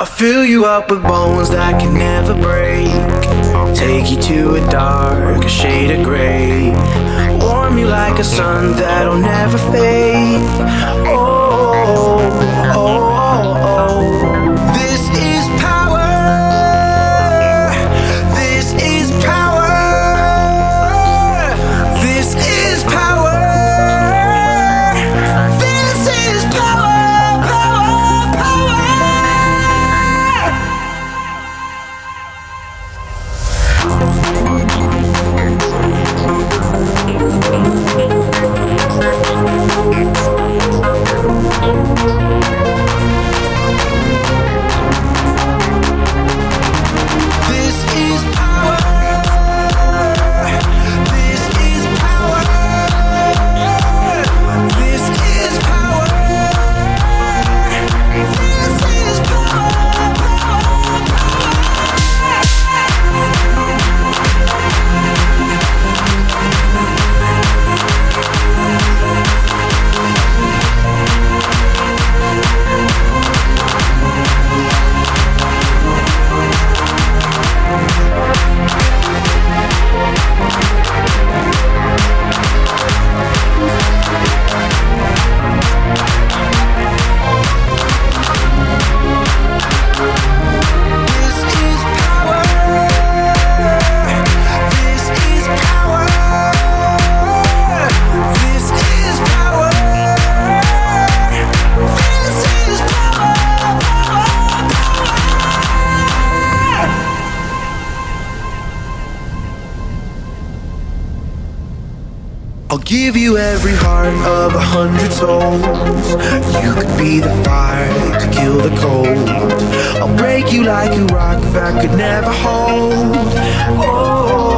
I fill you up with bones that can never break. Take you to a dark shade of gray. Warm you like a sun that'll never fade. Oh, I'll give you every heart of a hundred souls. You could be the fire to kill the cold. I'll break you like a rock that could never hold. Oh,